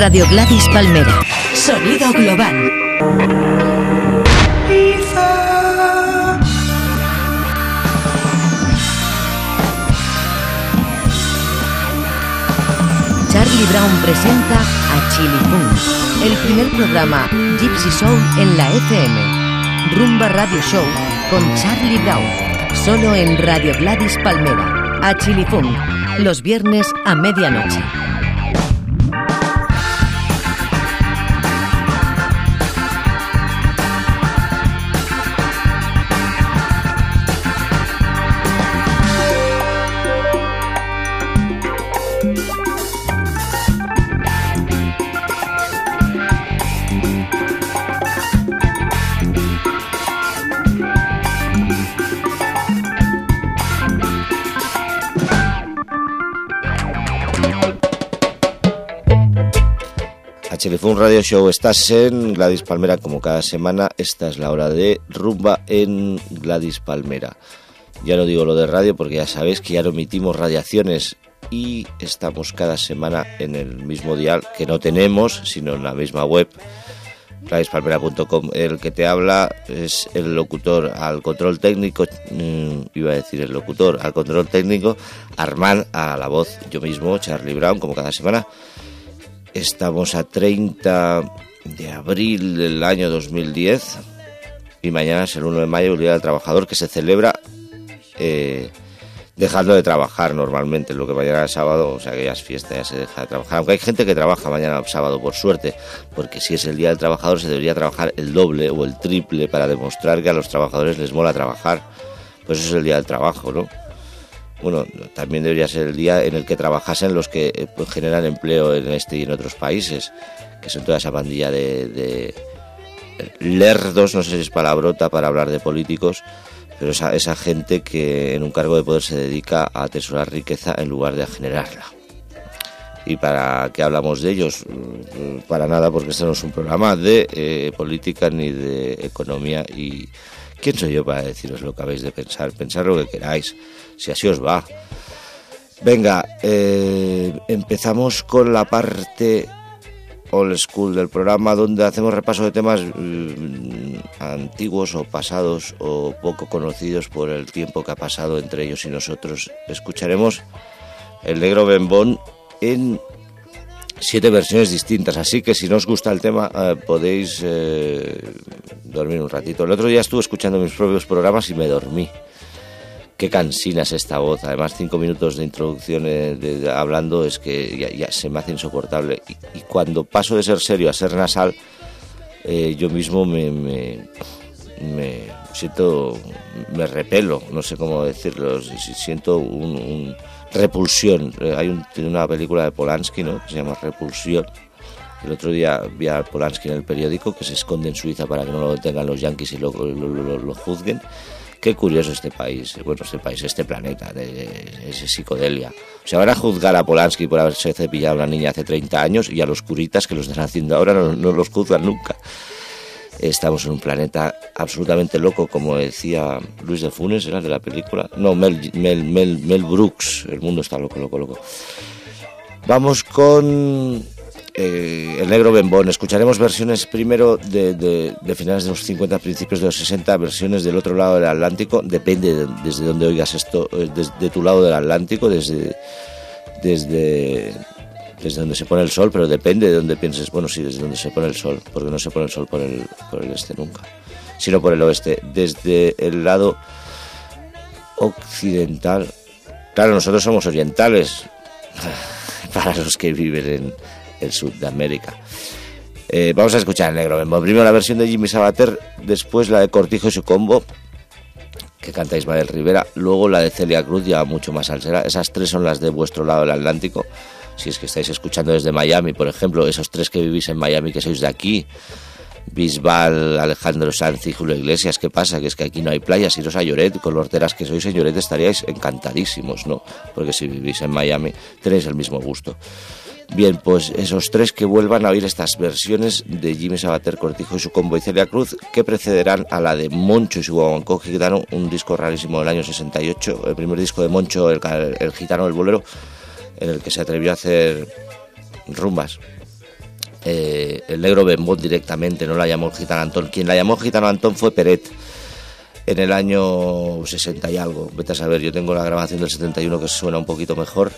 Radio Gladys Palmera. Sonido global. Charlie Brown presenta a Chili Boom, el primer programa Gypsy Soul en la FM. Rumba Radio Show con Charlie Brown, solo en Radio Gladys Palmera. A Chili Boom, los viernes a medianoche. Un Radio Show. Estás en Gladys Palmera como cada semana. Esta es la hora de rumba en Gladys Palmera. Ya no digo lo de radio porque ya sabéis que ya no emitimos radiaciones y estamos cada semana en el mismo dial que no tenemos, sino en la misma web gladyspalmera.com. El que te habla es el locutor al control técnico, mm, iba a decir el locutor al control técnico, Armán a la voz, yo mismo, Charlie Brown, como cada semana. Estamos a 30 de abril del año 2010 y mañana es el 1 de mayo, el Día del Trabajador, que se celebra eh, dejando de trabajar normalmente, lo que mañana es sábado, o sea que ya es fiesta, ya se deja de trabajar. Aunque hay gente que trabaja mañana sábado, por suerte, porque si es el Día del Trabajador se debería trabajar el doble o el triple para demostrar que a los trabajadores les mola trabajar. Pues eso es el Día del Trabajo, ¿no? Bueno, también debería ser el día en el que trabajasen los que eh, pues, generan empleo en este y en otros países, que son toda esa pandilla de, lerdos, no sé si es palabrota para hablar de políticos, pero esa, esa gente que en un cargo de poder se dedica a atesorar riqueza en lugar de a generarla. ¿Y para qué hablamos de ellos? Mm, para nada, porque este no es un programa de eh, política ni de economía. ¿Y quién soy yo para deciros lo que habéis de pensar? Pensar lo que queráis si así os va. Venga, eh, empezamos con la parte old school del programa donde hacemos repaso de temas mm, antiguos o pasados o poco conocidos por el tiempo que ha pasado entre ellos y nosotros. Escucharemos el negro bembón en siete versiones distintas, así que si no os gusta el tema eh, podéis eh, dormir un ratito. El otro día estuve escuchando mis propios programas y me dormí qué cansina es esta voz. Además, cinco minutos de introducción eh, hablando es que ya, se me hace insoportable. Y, cuando paso de ser serio a ser nasal, eh, yo mismo me, me, siento, me repelo, no sé cómo decirlo, siento un, repulsión. Eh, hay una película de Polanski ¿no? que se llama Repulsión. El otro día vi a Polanski en el periódico que se esconde en Suiza para que no lo detengan los yanquis y lo, lo juzguen. Qué curioso este país, bueno, este país, este planeta, de, ese psicodelia. O sea, van a juzgar a Polanski por haberse cepillado a una niña hace 30 años y a los curitas que lo están haciendo ahora no, los juzgan nunca. Estamos en un planeta absolutamente loco, como decía Luis de Funes, era de la película. No, Mel, Mel, Mel, Mel Brooks. El mundo está loco, loco, loco. Vamos con eh, el negro bembón. Escucharemos versiones primero de, finales de los 50, principios de los 60, versiones del otro lado del Atlántico. Depende desde donde oigas esto, eh, desde tu lado del Atlántico, desde, desde, desde donde se pone el sol, pero depende de donde pienses. Bueno, sí, desde donde se pone el sol, porque no se pone el sol por el, por el este nunca, sino por el oeste. Desde el lado occidental. Claro, nosotros somos orientales, para los que viven en el sur de América. Eh, vamos a escuchar el negro Primero la versión de Jimmy Sabater, después la de Cortijo y su combo, que canta Ismael Rivera, luego la de Celia Cruz, ya mucho más salsera. Esas tres son las de vuestro lado del Atlántico. Si es que estáis escuchando desde Miami, por ejemplo, esos tres que vivís en Miami, que sois de aquí, Bisbal, Alejandro Sanz y Julio Iglesias, ¿qué pasa? Que es que aquí no hay playas, iros a Lloret, con los que sois en estaríais encantadísimos, ¿no? Porque si vivís en Miami tenéis el mismo gusto. Bien, pues esos tres que vuelvan a oír estas versiones de Jimmy Sabater, Cortijo y su combo y Celia Cruz, que precederán a la de Moncho y su guaguancó gitano, un disco rarísimo del año 68, el primer disco de Moncho, el, el gitano del bolero, en el que se atrevió a hacer rumbas. eh, el negro Bembón directamente, no la llamó el gitano Antón. Quien la llamó gitano Antón fue Peret en el año 60 y algo. Vete a saber, yo tengo la grabación del 71 que suena un poquito mejor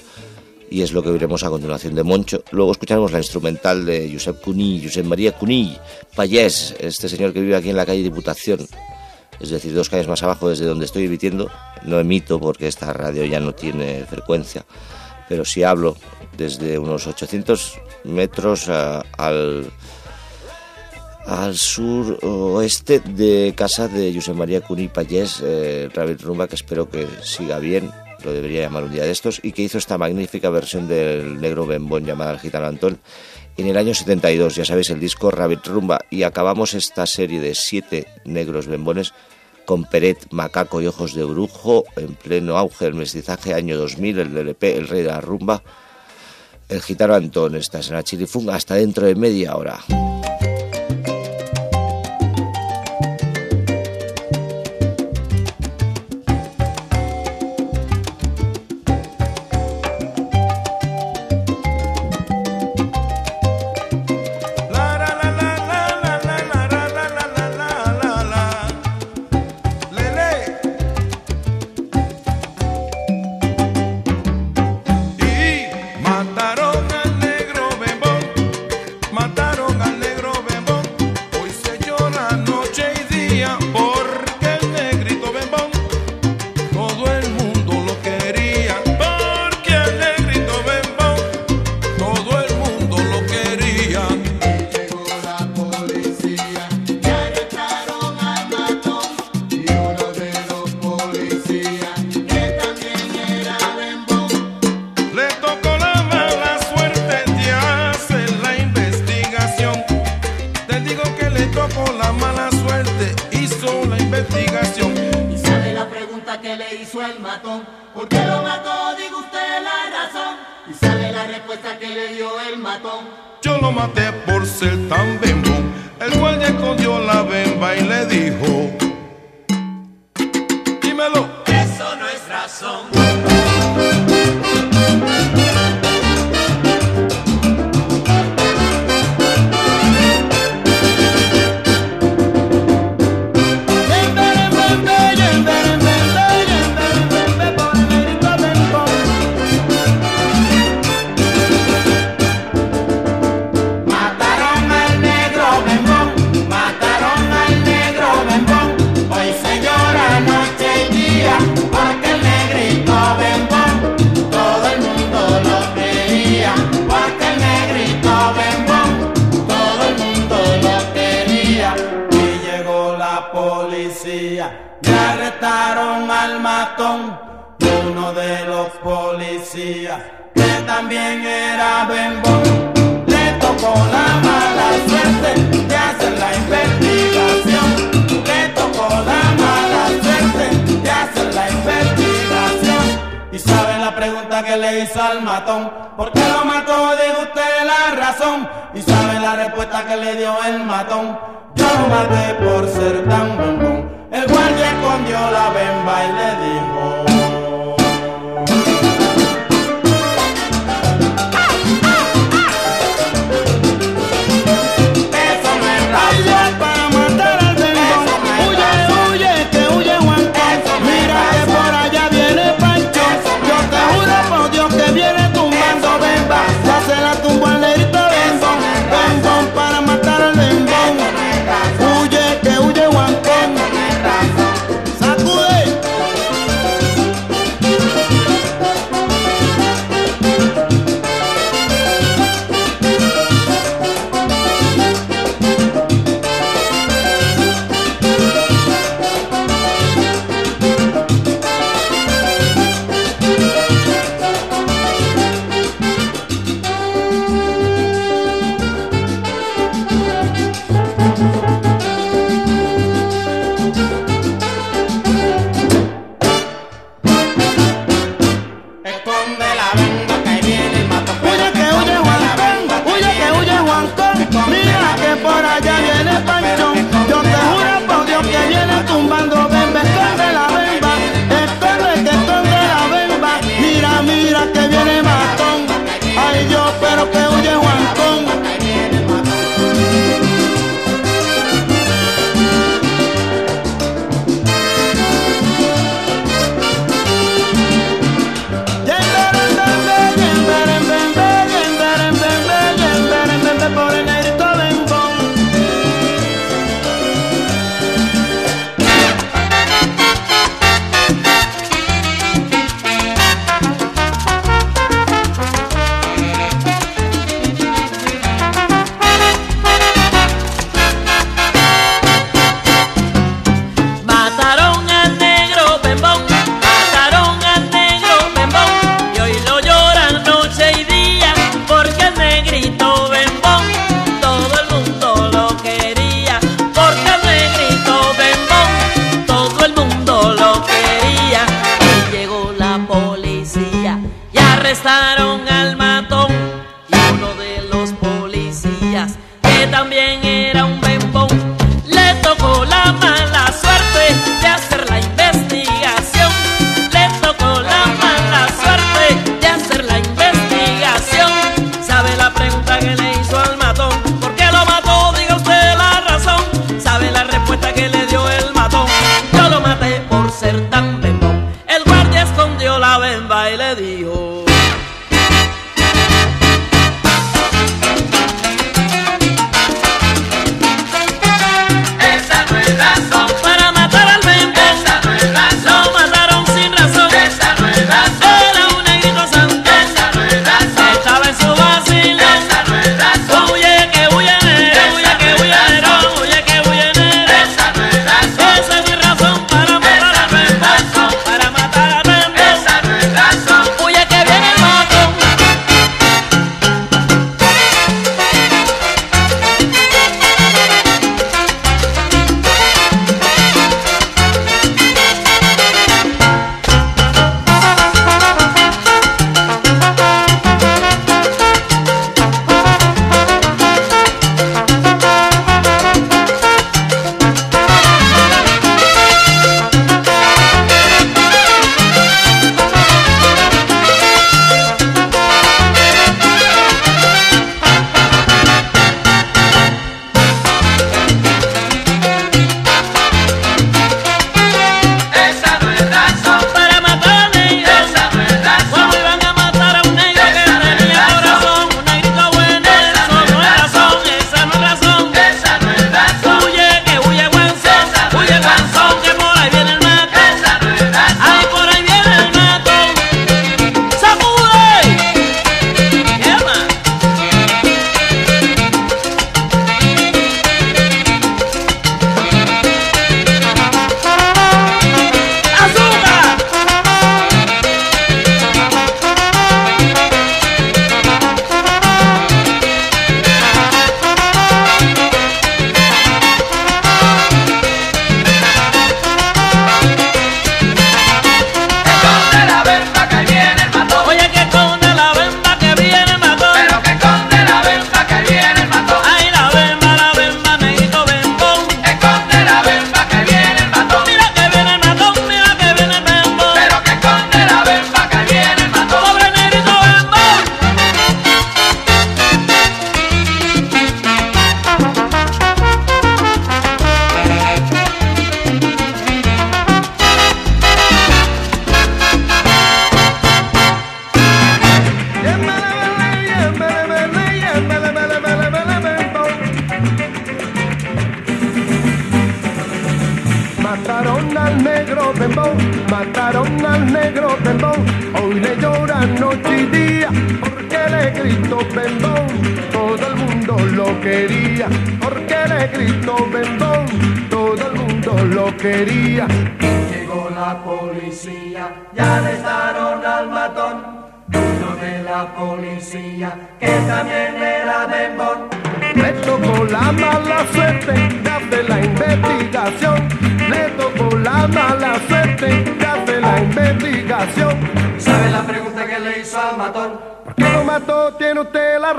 y es lo que veremos a continuación de Moncho. Luego escucharemos la instrumental de Josep Cuní, Josep María Cuní, Payés, este señor que vive aquí en la calle Diputación, es decir, dos calles más abajo desde donde estoy emitiendo. No emito porque esta radio ya no tiene frecuencia, pero sí hablo desde unos 800 metros al al sur oeste de casa de José María Cuní Payés, eh, Rumba, que espero que siga bien, lo debería llamar un día de estos, y que hizo esta magnífica versión del negro bembón llamada El Gitano Antón en el año 72, ya sabéis, el disco Rabbit Rumba, y acabamos esta serie de siete negros bembones con Peret, Macaco y Ojos de Brujo, en pleno auge del mestizaje, año 2000, el LP, El Rey de la Rumba, el gitano Antón, estás en la chilifunga hasta dentro de media hora.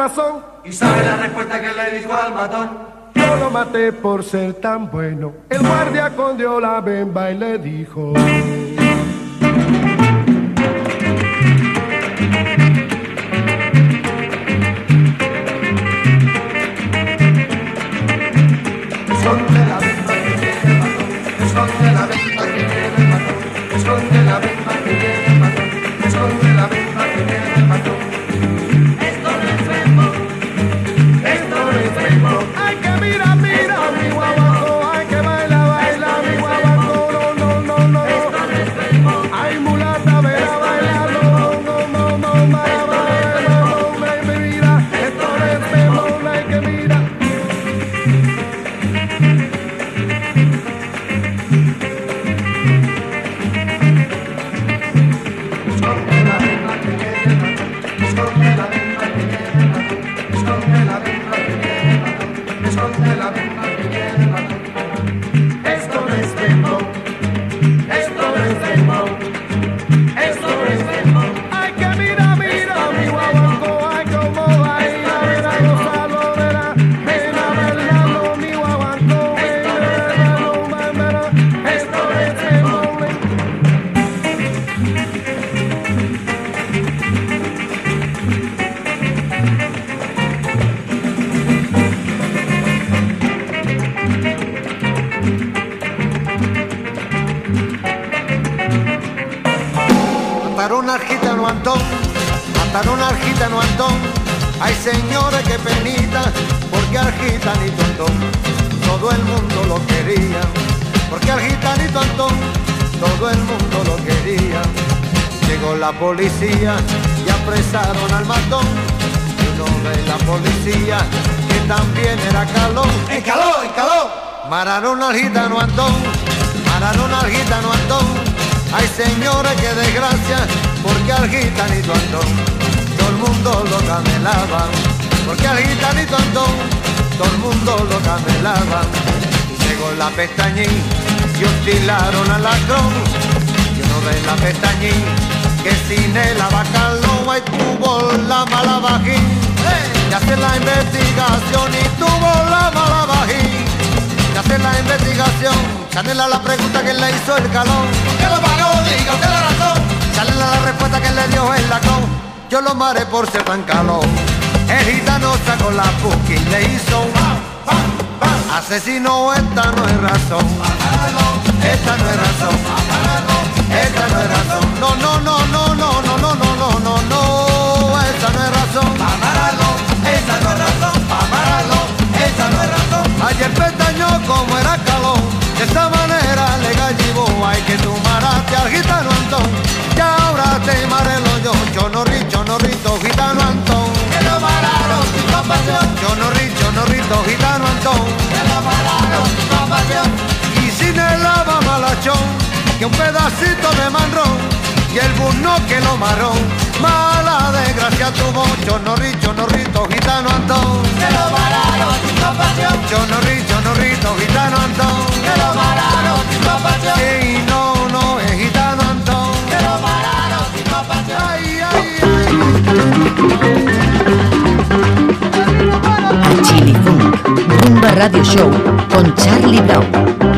Razón. ¿Y sabe la respuesta que le dijo al matón? Yo lo maté por ser tan bueno. El guardia condió la bemba y le dijo. Mararon al gitano Antón. Ay señores, qué desgracia, porque al gitanito Antón todo el mundo lo camelaba. Porque al gitanito Antón todo el mundo lo camelaba. Y llegó la pestañín y hostilaron al lacrón. Y uno de la pestañín que sin el abacalón ahí tuvo la mala bajín. Y hacer la investigación y tuvo la mala bajín hacer la investigación. Chanela la pregunta que le hizo el calón. ¿Por qué lo pagó? Diga usted la razón. Chanela la respuesta que le dio el lacón. Yo lo maré por ser tan calón. El gitano sacó la puki y le hizo un. Asesino, esta no es razón. Esta no es razón. Esta no es razón. No, no, no, no, De esta manera le gallibó. Hay que tu maraste al gitano Antón. Y ahora te marelo yo. Chonorri, chonorrito, gitano Antón. Que lo pararon sin compasión, Yo no rito, no rito, gitano Antón. que lo pararon sin compasión. Y sin el lava malachón, que un pedacito de manrón, y el burno que lo marrón. Mala desgracia tuvo, yo no rito, no rito, gitano Antón. Que lo pararon sin compasión, Yo no rito, no rito, gitano Antón. que lo mataron sin compasión. Ey, no, no, es gitano Antón, que lo mataron sin compasión. Ay, ay, ay. Chili Funk, Rumba Radio Show con Charlie Brown.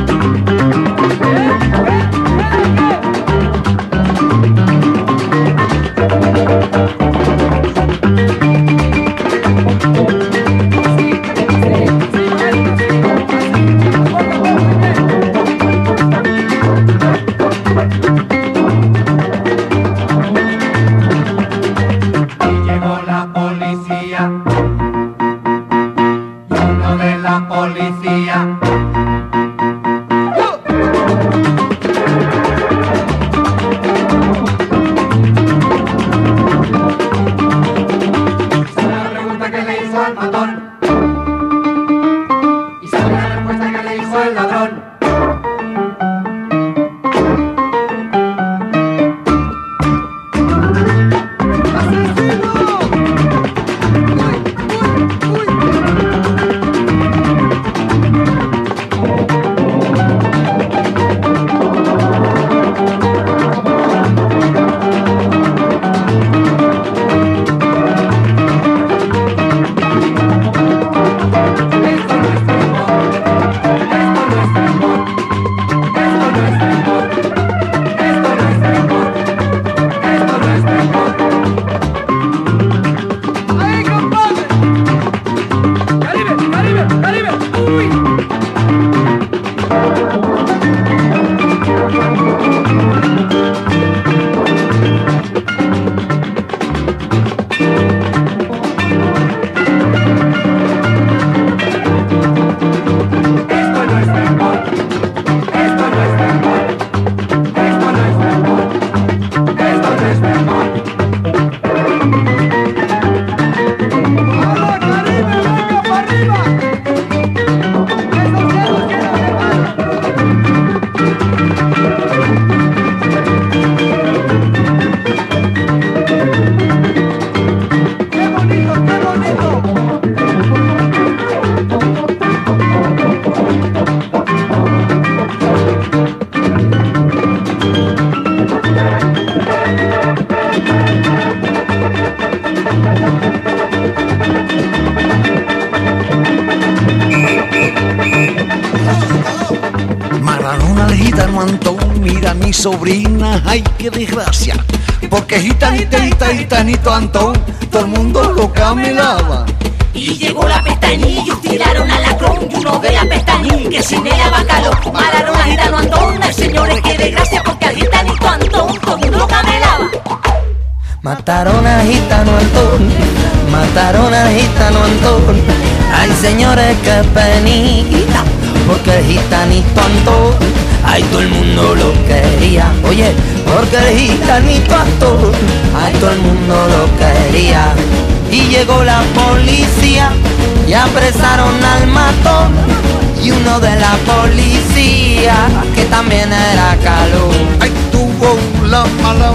Qué desgracia. Porque gitanita, gita, gitanito Antón, todo el mundo lo camelaba. Y llegó la pestañilla y tiraron a la cron y uno de la pestañilla que sin ella bacaló. Mararon a gitano Antón, ay señores qué desgracia porque al gitanito Antón todo el mundo camelaba. Mataron a gitano Antón, mataron a gitano Antón. Ay señores qué penita, porque el gitanito Antón, ay todo el mundo lo quería. Oye, porque el gitanito Antón, ay todo el mundo lo quería. Y llegó la policía y apresaron al matón. Y uno de la policía, que también era calor. Ay tuvo la mala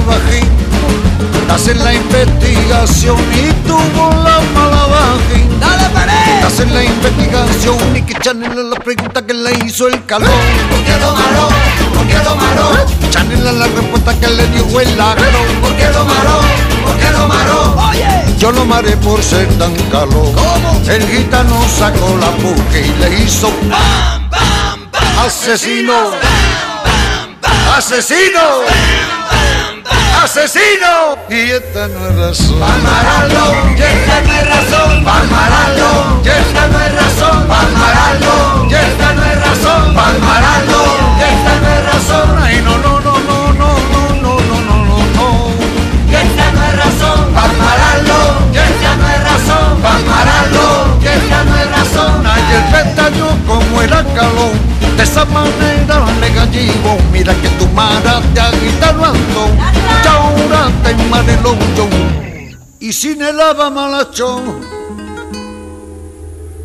vagina, hacer la investigación y tuvo la mala vagina. ¡Dale, pared! Hacer la investigación y que echarle la pregunta que le hizo el calor. ¿Por qué lo maró? ¿Por qué lo maró? Echarle la respuesta que le dio el ladrón. ¿Por qué lo maró? ¿Por qué lo maró? Oye, Yo lo maré por ser tan calor. ¿Cómo? El gitano sacó la puja y le hizo asesino. Asesino. Asesino. Y esta no es razón. Palmaralo, y esta no es razón.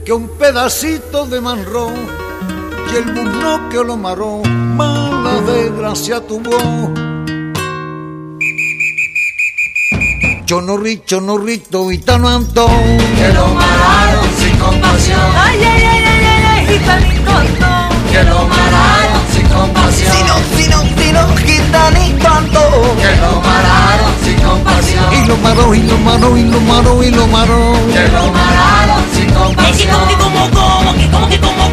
Que un pedacito de manrón. Y el muslo que lo maró. Mala desgracia tuvo. Yo no richo, no rito, gitano Antón. Que lo mararon sin compasión. Ay, ay, ay, ay, ay, ay, gitanito Antón. Que lo mararon compasión. Sino, sino, sino, gitanito Antón. Que lo mararon sin compasión. Y lo maró, y lo maró, y lo maró, y lo maró. Que lo mararon sin compasión. que como como, que como que como.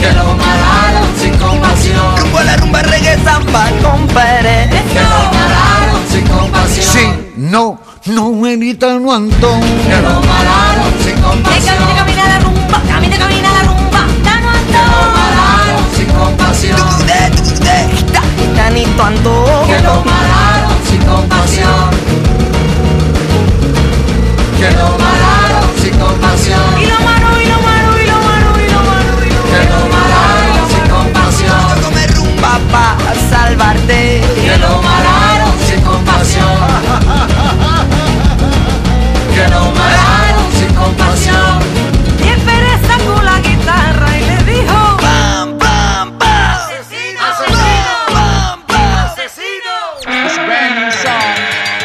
Que lo mararon sin compasión. Rumbo a la rumba reggae samba con Pérez. Que lo mararon sin compasión. Sí, no, no, el gitano Antón. Que lo mararon sin compasión. camina, camina la rumba, camina, camina. Sin compasión. Que lo mararon sin compasión. Que lo mararon sin compasión. Y lo maro, y lo maro, y lo y lo maro, y lo Que lo sin compasión. Salvarte. Que lo. Que lo sin compasión.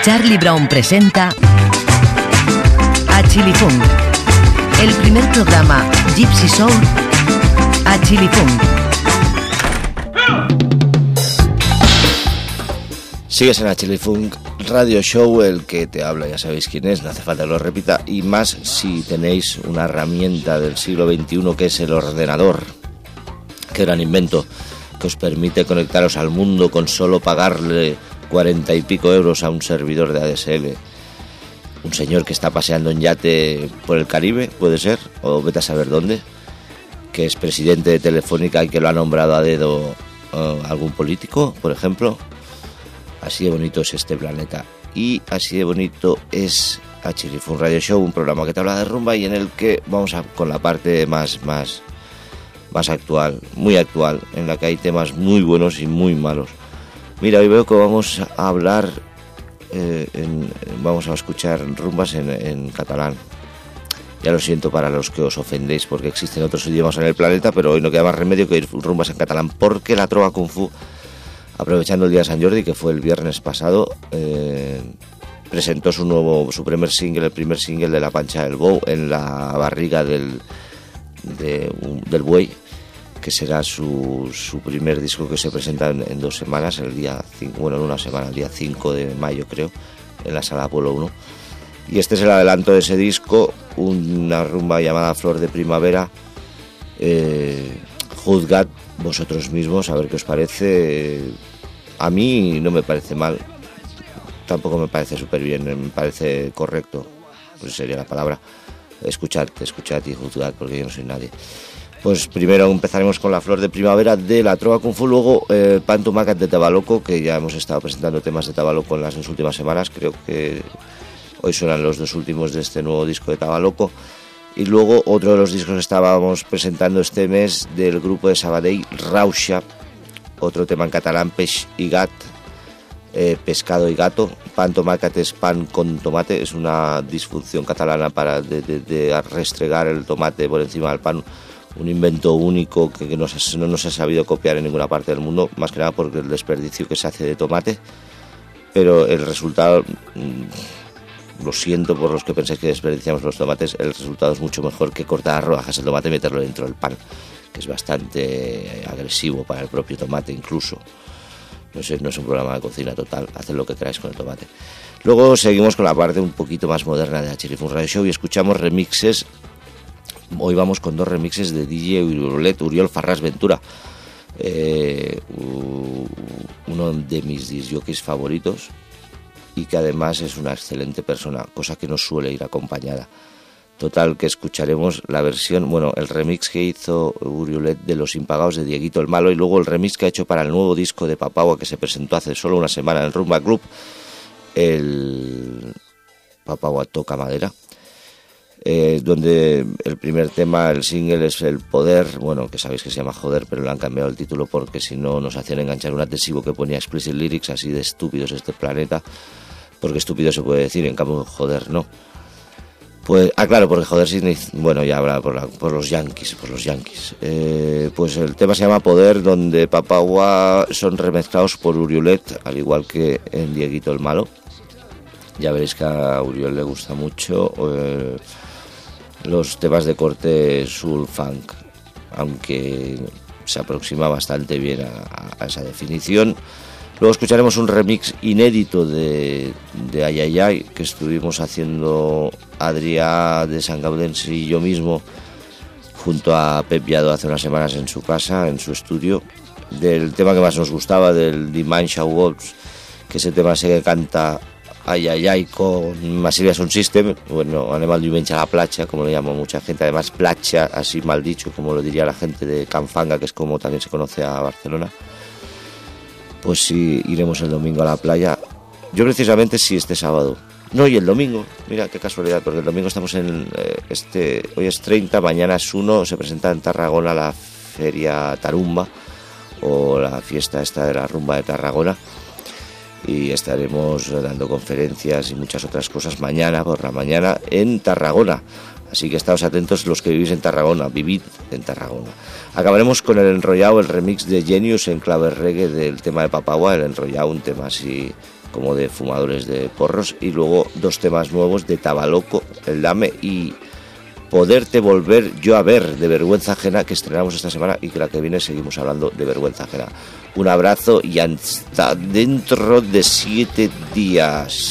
Charlie Brown presenta a Chili Funk, el primer programa Gypsy Soul a Chili Funk. Sigues en Chili Funk Radio Show, el que te habla, ya sabéis quién es, no hace falta que lo repita, y más si tenéis una herramienta del siglo XXI que es el ordenador. Qué gran invento que os permite conectaros al mundo con solo pagarle cuarenta y pico euros a un servidor de ADSL. Un señor que está paseando en yate por el Caribe, puede ser, o vete a saber dónde, que es presidente de Telefónica y que lo ha nombrado a dedo eh, algún político, por ejemplo. Así de bonito es este planeta. Y así de bonito es Achilifun Radio Show, un programa que te habla de rumba y en el que vamos con la parte más, más, más actual, muy actual, en la que hay temas muy buenos y muy malos. Mira, hoy veo que vamos a hablar, eh, en- vamos a escuchar rumbas en, catalán. Ya lo siento para los que os ofendéis porque existen otros idiomas en el planeta, pero hoy no queda más remedio que ir rumbas en catalán porque la trova kung fu aprovechando el día de San Jordi, que fue el viernes pasado, eh, presentó su nuevo, su primer single, el primer single de La Pancha del Bow, en la barriga del, del buey, que será su, su primer disco que se presenta en, dos semanas, el día 5, bueno, en una semana, el día 5 de mayo creo, en la sala Apolo 1. Y este es el adelanto de ese disco, una rumba llamada Flor de Primavera. Eh, juzgad vosotros mismos a ver qué os parece. A mí no me parece mal, tampoco me parece súper bien, me parece correcto, pues sería la palabra. Escuchad, escuchad y juzgad, porque yo no soy nadie. Pues primero empezaremos con la flor de primavera de la Trova Kung Fu, luego eh, de Tabaloco, que ya hemos estado presentando temas de Tabaloco en las últimas semanas, creo que hoy suenan los dos últimos de este nuevo disco de Tabaloco. Y luego otro de los discos que estábamos presentando este mes del grupo de Sabadell, Rausha, otro tema en catalán, Peix y Gat, eh, pescado y gato. Pan tomate es pan con tomate, es una disfunción catalana para de, restregar el tomate por encima del pan. Un invento único que, no, se, ha sabido copiar en ninguna parte del mundo, más que nada porque el desperdicio que se hace de tomate. Pero el resultado, mm, lo siento por los que pensáis que desperdiciamos los tomates, el resultado es mucho mejor que cortar rodajas el tomate y meterlo dentro del pan, que es bastante agresivo para el propio tomate incluso. No sé, no es un programa de cocina total, haced lo que queráis con el tomate. Luego seguimos con la parte un poquito más moderna de Chirifun Radio Show y escuchamos remixes. Hoy vamos con dos remixes de DJ Uriol, Uriol Farras Ventura. Eh, uno de mis disjockeys favoritos y que además es una excelente persona, cosa que no suele ir acompañada. Total, que escucharemos la versión, bueno, el remix que hizo Uriolet de Los Impagados de Dieguito el Malo y luego el remix que ha hecho para el nuevo disco de Papagua que se presentó hace solo una semana en Rumba Club, el Papagua Toca Madera, eh, donde el primer tema, el single es El Poder, bueno, que sabéis que se llama Joder, pero le han cambiado el título porque si no nos hacían enganchar un adhesivo que ponía Explicit Lyrics, así de estúpidos este planeta, porque estúpido se puede decir, en cambio joder no. Pues, ah, claro, porque joder significa, bueno, ya habla por, la- por los yankees, por los yankees. Eh, pues el tema se llama Poder, donde Papagua son remezclados por Uriolet, al igual que en Dieguito el Malo. Ya veréis que a Uriol le gusta mucho eh, los temas de corte soul funk, aunque se aproxima bastante bien a esa definición. Luego escucharemos un remix inédito de, de Ayayay que estuvimos haciendo Adrià de San Gaudens y yo mismo junto a Pep Viado hace unas semanas en su casa, en su estudio, del tema que más nos gustaba, del Dimension Wolves, que ese tema se canta Ayayay con Massive Sound System, bueno, Animal Dimension a la placha, como le llama mucha gente, además placha, así mal dicho, como lo diría la gente de Canfanga, que es como también se conoce a Barcelona pues sí iremos el domingo a la playa. Yo precisamente sí este sábado. No, y el domingo, mira qué casualidad, porque el domingo estamos en eh, este, hoy es 30, mañana es 1, se presenta en Tarragona la feria Tarumba o la fiesta esta de la rumba de Tarragona y estaremos dando conferencias y muchas otras cosas mañana por la mañana en Tarragona. Así que estáos atentos los que vivís en Tarragona, vivid en Tarragona. Acabaremos con el enrollado, el remix de Genius en clave reggae del tema de Papagua, el enrollado, un tema así como de fumadores de porros, y luego dos temas nuevos de Tabaloco, el Dame y Poderte Volver Yo a Ver de Vergüenza Ajena que estrenamos esta semana y que la que viene seguimos hablando de Vergüenza Ajena. Un abrazo y hasta dentro de siete días.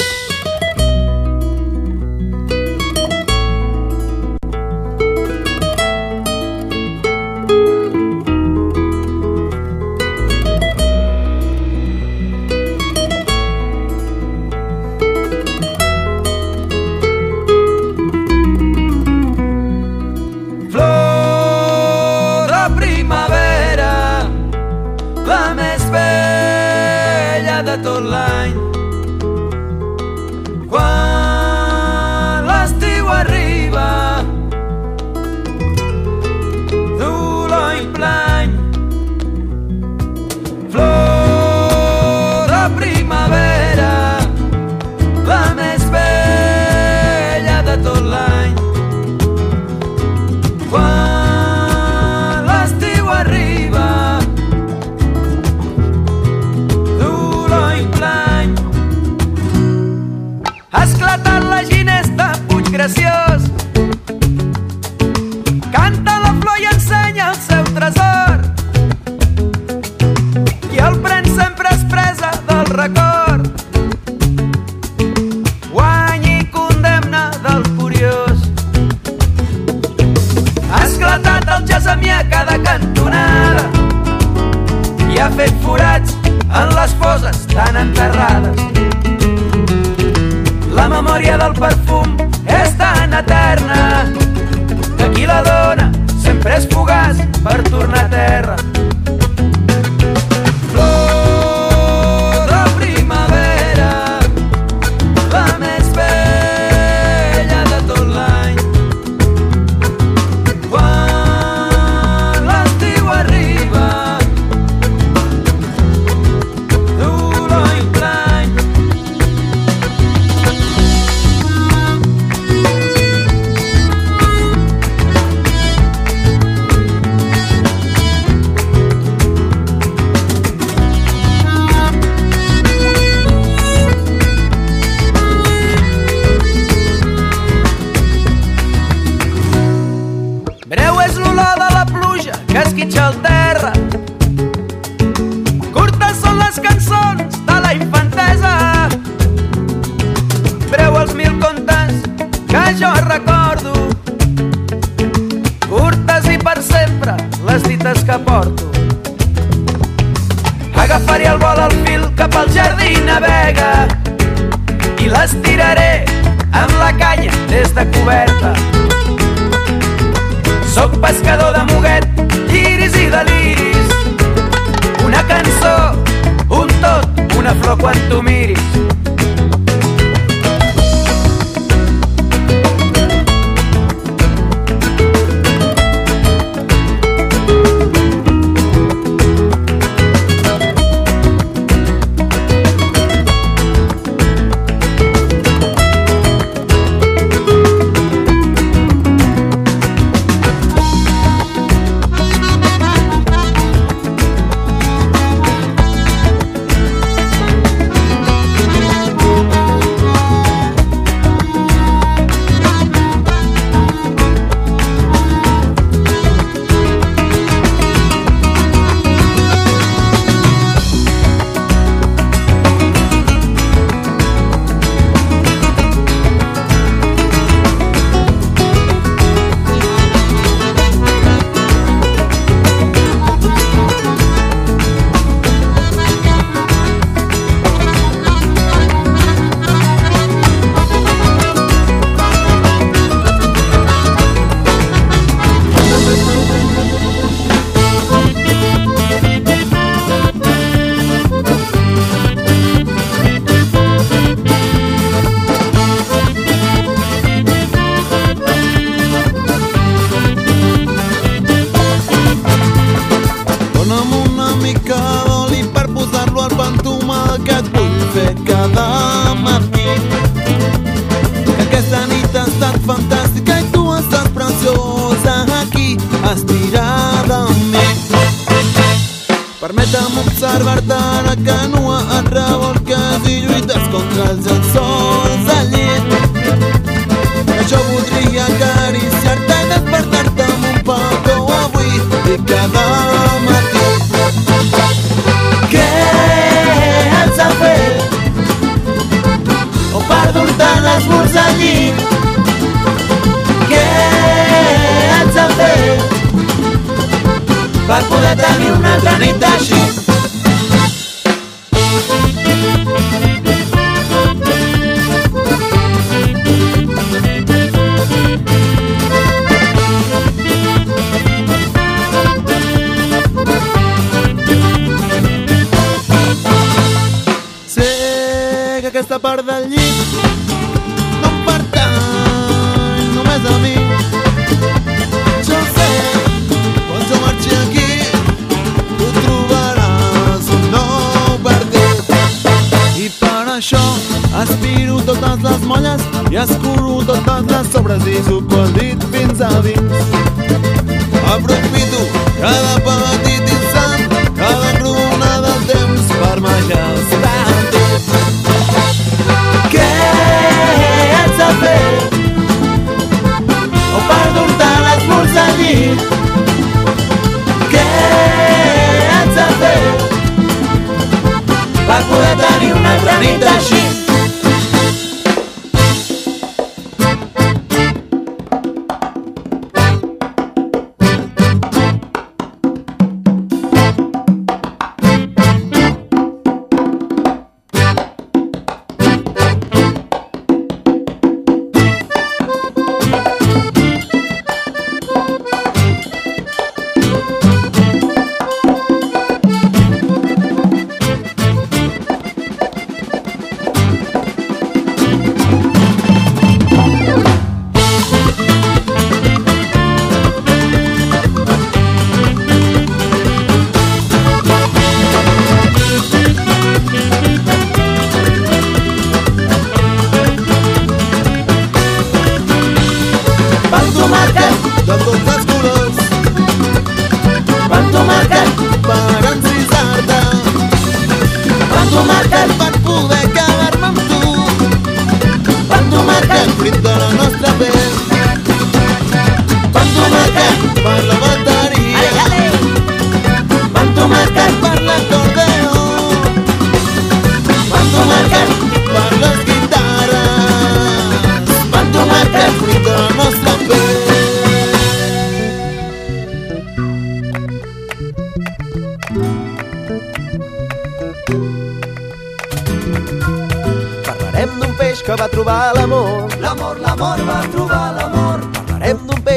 Eterna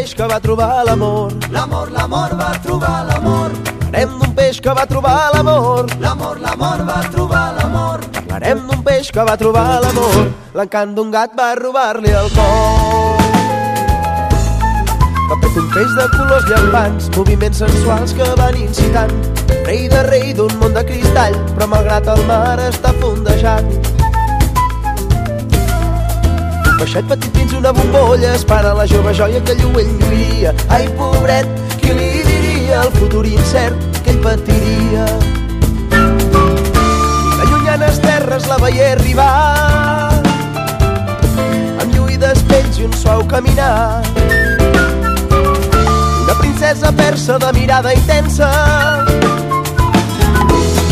peix que va trobar l'amor. L'amor, l'amor va trobar l'amor. Parlarem d'un peix que va trobar l'amor. L'amor, l'amor va trobar l'amor. Parlarem d'un peix que va trobar l'amor. L'encant d'un gat va robar-li el cor. Va fet un peix de colors llampants, moviments sensuals que van incitant. Rei de rei d'un món de cristall, però malgrat el mar està fondejant. Peixet petit dins una bombolla, espera la jove joia que lluent lluïa. Ai, pobret, qui li diria el futur incert que ell patiria? De llunyanes terres la veié arribar amb lluïdes pells i un suau caminar. Una princesa persa de mirada intensa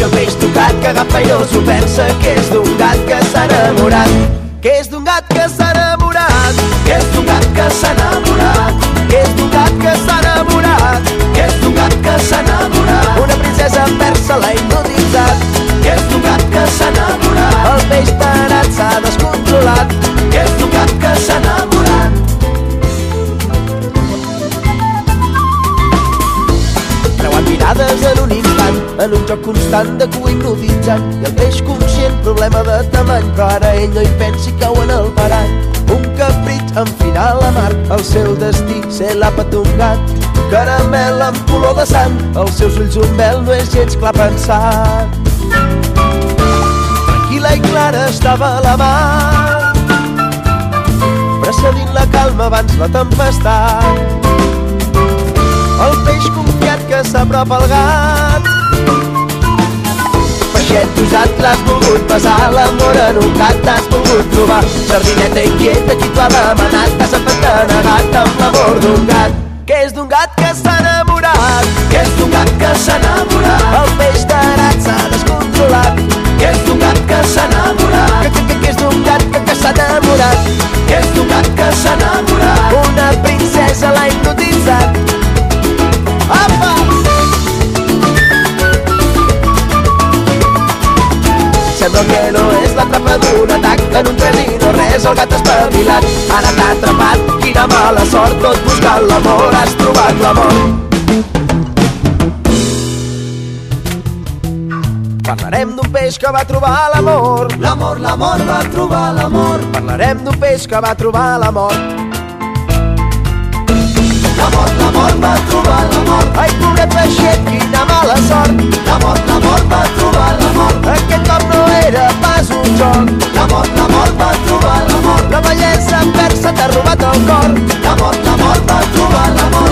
el peix tocat que agafa i no s'ho pensa que és d'un gat que s'ha enamorat que és d'un gat que s'ha enamorat Que és d'un gat que s'ha enamorat. que és d'un gat que s'ha enamorat Que és d'un gat que s'ha enamorat. una princesa persa l'ha hipnotitzat Que és d'un gat que s'ha enamorat. el peix tarat s'ha descontrolat Que és d'un gat que s'ha enamorat. Creuant mirades en un en un joc constant de cua hipnotitzant. I el peix conscient, problema de tamany, però ara ell no hi pensi cau en el parany. Un en final amarg, el seu destí ser l'àpat d'un gat. Caramel amb color de sang, els seus ulls un vel no és gens clar pensat. Tranquil·la i clara estava la mar, precedint la calma abans la tempestat. El peix confiat que s'apropa al gat. Peixet usat l'has volgut passar, l'amor en un gat t'has volgut trobar. Sardineta inquieta, qui t'ho ha demanat? T'has empantanegat amb l'amor d'un gat. Que és d'un gat que s'ha enamorat. Que és d'un gat que s'ha enamorat. El peix tarat s'ha descontrolat. Que és d'un gat que s'ha enamorat. Que, que, que, que és d'un gat que, que s'ha enamorat. Que és d'un gat que s'ha enamorat. Una princesa l'ha hipnotitzat. Sembla que no és l'atrapa d'un atac en un tren i no res, el gat espavilat ara t'ha atrapat, quina mala sort tot buscant l'amor, has trobat l'amor. Parlarem d'un peix que va trobar l'amor. L'amor, l'amor va trobar l'amor. Parlarem d'un peix que va trobar l'amor L'amor, l'amor va trobar l'amor. Ai, pobre peixet, quina mala sort L'amor, l'amor va trobar l'amor. Aquest cop no era pas un joc L'amor, l'amor va trobar l'amor. La bellesa persa t'ha robat el cor L'amor, l'amor va trobar l'amor.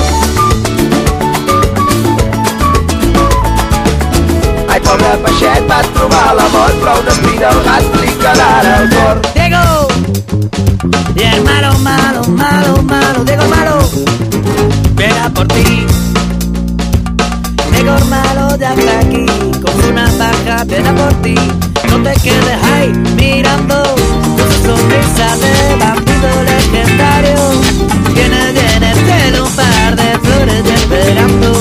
Ai, pobre peixet, va trobar l'amor Però una espina al gat li quedarà al cor Diego. Y el malo, malo, malo, malo, Diego el malo, por ti. El malo ya está aquí, con una baja viene por ti. No te quedes ahí mirando, tu sonrisa de bandido legendario. Tiene llena el cielo un par de flores ya esperando.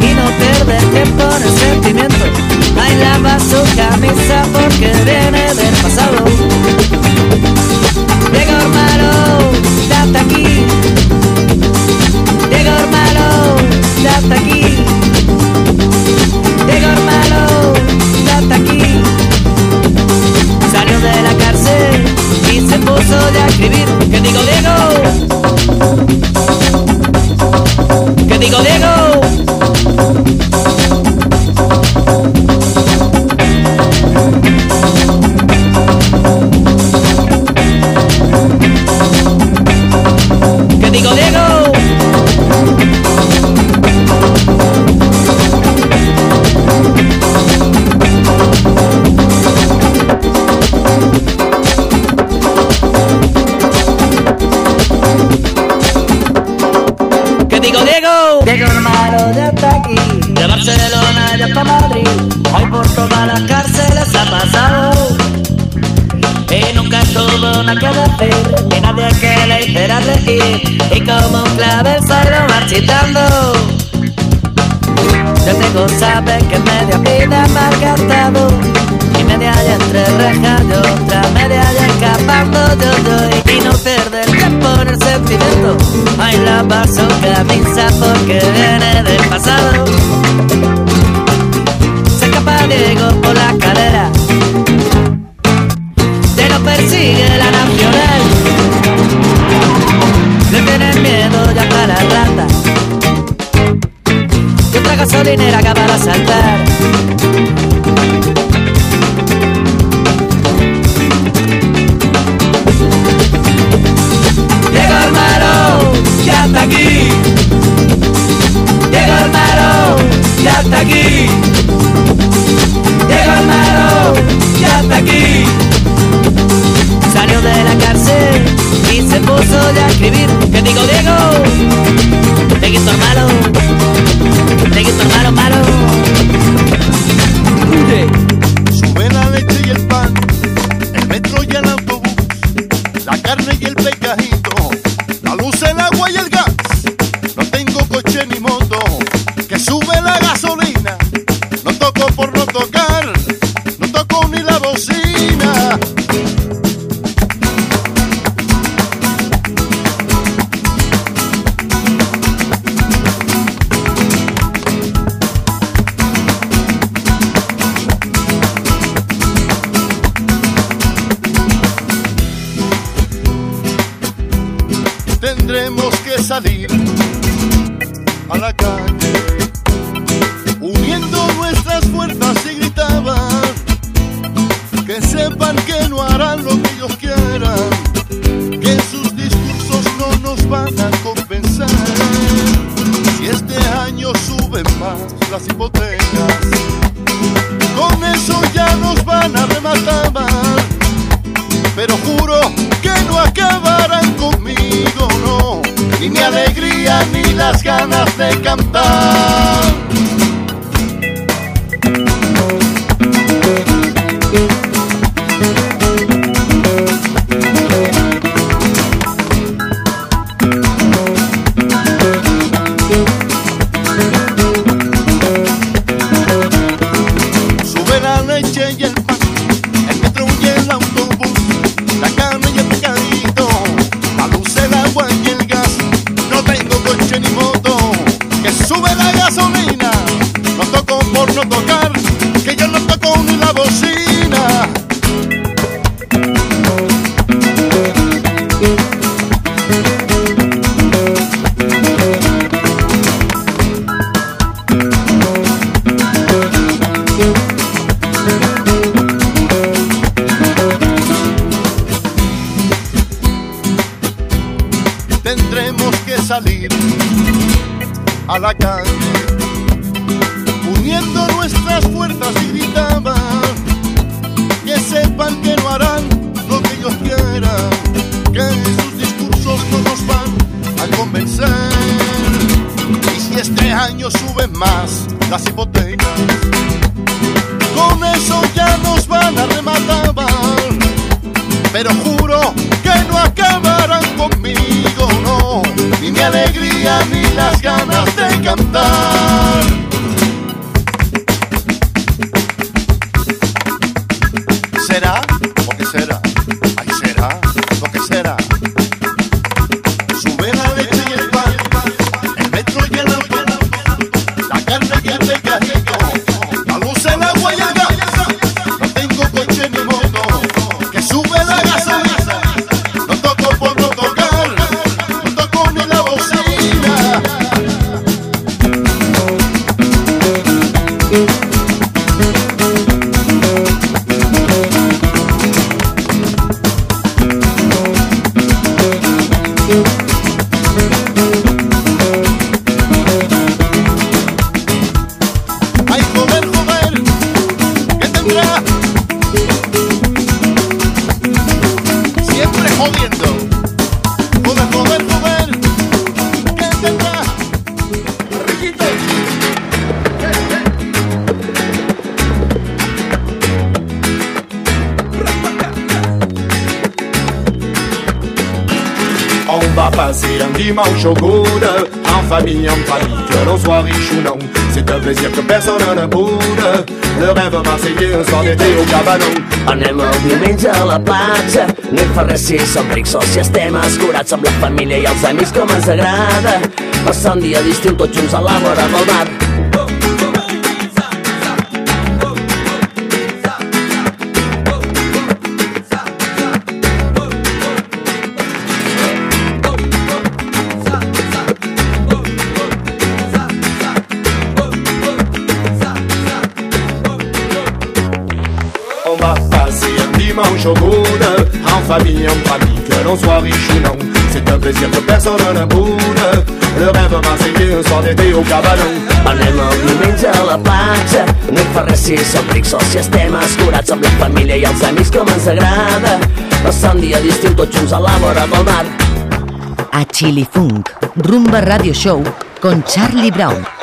Y no pierdes tiempo en el sentimiento. Ahí lava su camisa porque viene del pasado. y no perder tiempo en el sentimiento. Hay la su camisa porque viene del pasado. Se escapa de Yeah. escribir Siempre On va passer un dimanche au coude, en famille, en famille, que l'on soit riche ou non. C'est un plaisir que personne ne boude. Le rêve marseillais, d'été au cabanon. Anem el diumenge a la platja, no hi fa res si som rics o si estem escurats amb la família i els amics com ens agrada. Passar un dia d'estiu tots junts a la vora del mar. Famille, en famille, que l'on soit riche ou non. C'est un plaisir que personne ne boude. Le rêve marseillais, un soir d'été au cabanon. Anem el diumenge a la platja, no hi fa res si som rics o si estem escurats amb la família i els amics com ens agrada. Passar un dia d'estiu tots junts a la vora del mar. A Chili Funk, Rumba Radio Show con Charlie Brown.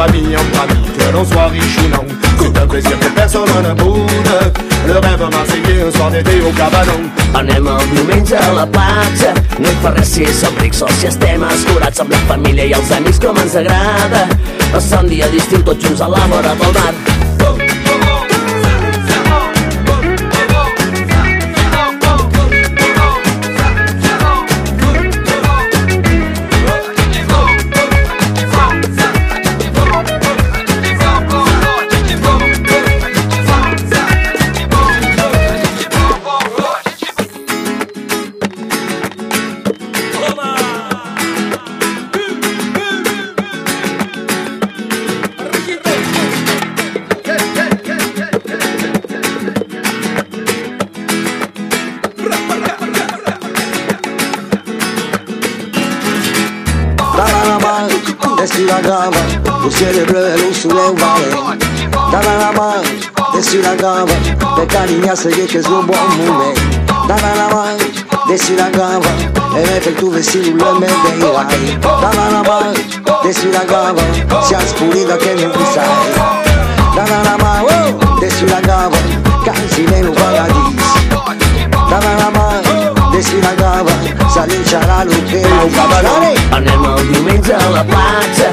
Famille, en famille, que l'on soit riche ou non. C'est un plaisir que personne ne boude. Le rêve marseillais, un soir d'été au cabanon. Anem el diumenge a la platja, no hi fa res si som rics o si estem escurats amb la família i els amics com ens agrada. Passar un dia d'estiu tots junts a la vora del mar. Gamba, tu siete bleu, lo sulle vale. Dalla la mano, dessi la gamba, pe cariñase que que es un buen mume. Dalla la mano, dessi la gamba, e me per tu vestito lo me dei Dalla la mano, dessi la gamba, si ha spurita che non sai. Dalla la mano, oh, dessi la gamba, cansi meno paradis. La mano, dessi la gamba, s'allincerà l'hotel, cavalare. Anem el diumenge a la platja,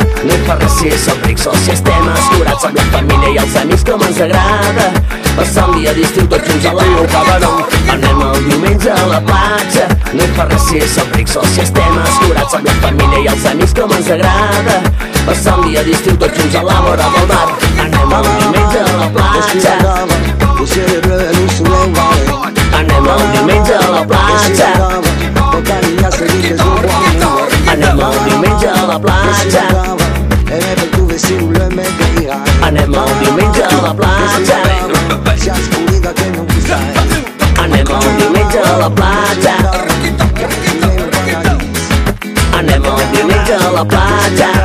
fa res si som rics o si estem escurats amb la família i els amics com ens agrada. Passar un dia d'estiu tots junts a la cabanon. Anem el diumenge a la platja, fa res si som rics o si estem escurats amb la família i els amics com ens agrada. Passar un dia d'estiu tots junts a la vora del mar. Anem el diumenge a la platja, anem el diumenge a la platja, Pe cariñase que que es un buen mume. anem el diumenge a la platja. E me per tu vestito lo me dei Anem el diumenge a la platja. Si ha spurita che non ti sai. Anem el diumenge a la platja. Anem el diumenge a la platja.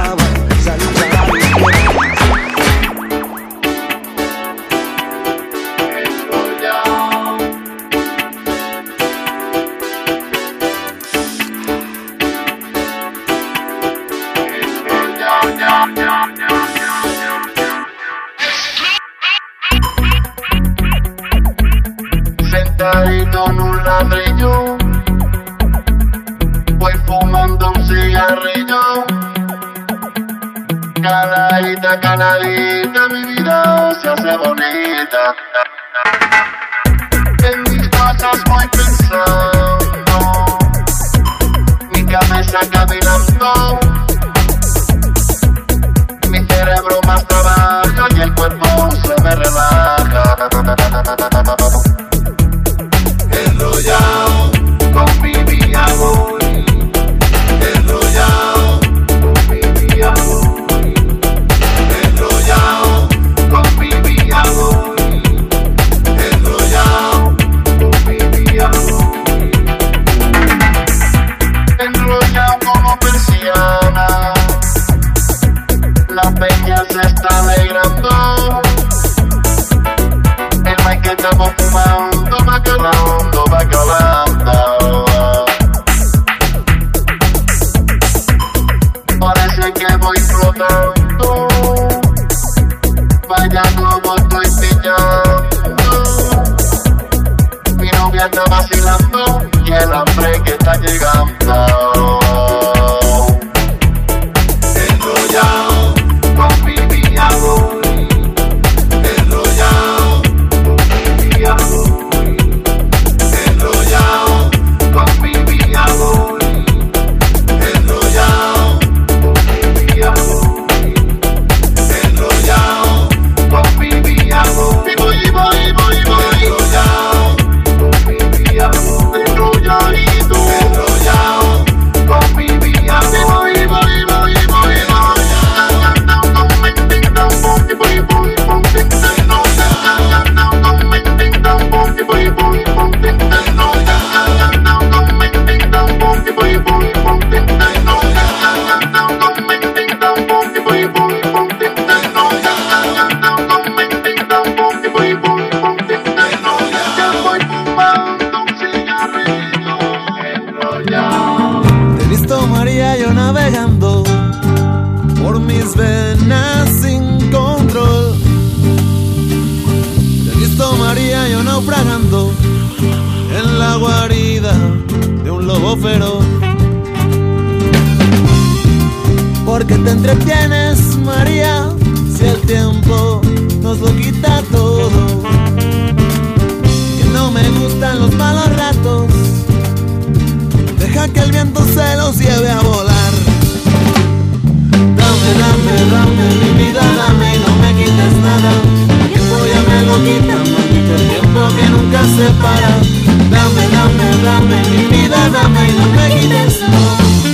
dame mi vida, dame y no me quites.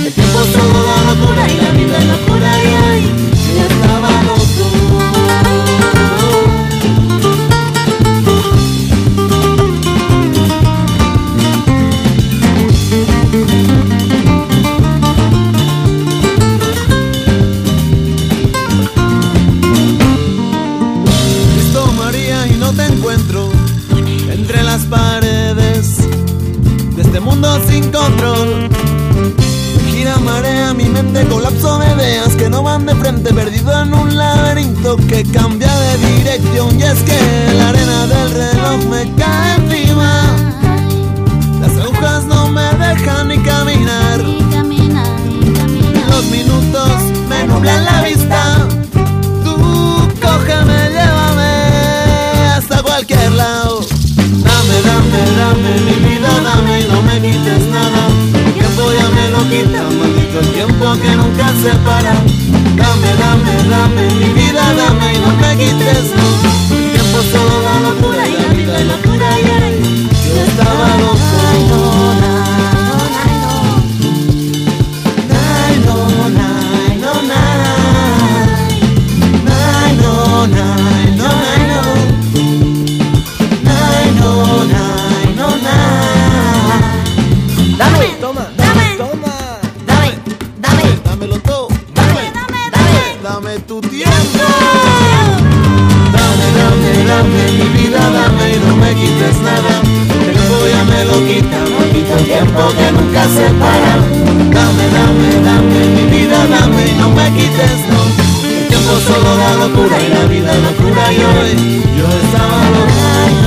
solo la locura y la vida locura y hoy yo estaba loca.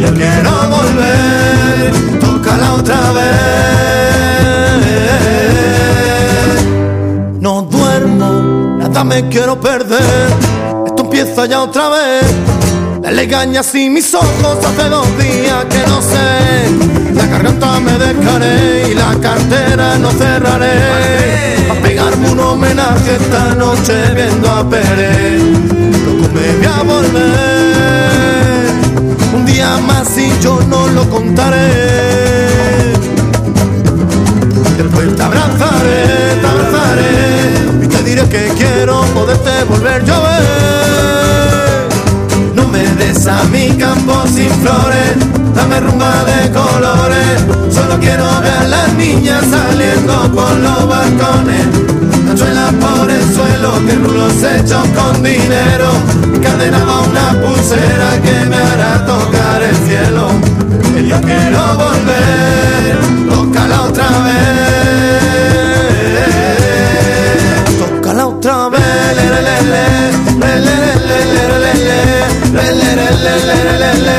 Yo quiero volver, tócala otra vez. No duermo, nada me quiero perder. Esto empieza ya otra vez. La legaña y mis ojos hace dos días que no sé. La garganta me descaré y la cartera no cerraré. A pegarme un homenaje esta noche viendo a Pérez. Loco me voy a volver. Más y yo no lo contaré. Después te abrazaré, te abrazaré y te diré que quiero poderte volver yo ver. No me des a mi campo sin flores, dame rumba de colores. Solo quiero ver a las niñas saliendo por los balcones por el suelo, que rulos hechos con dinero, encadenaba una pulsera que me hará tocar el cielo. Que yo quiero volver, tócala otra vez, tócala otra vez. Le, le,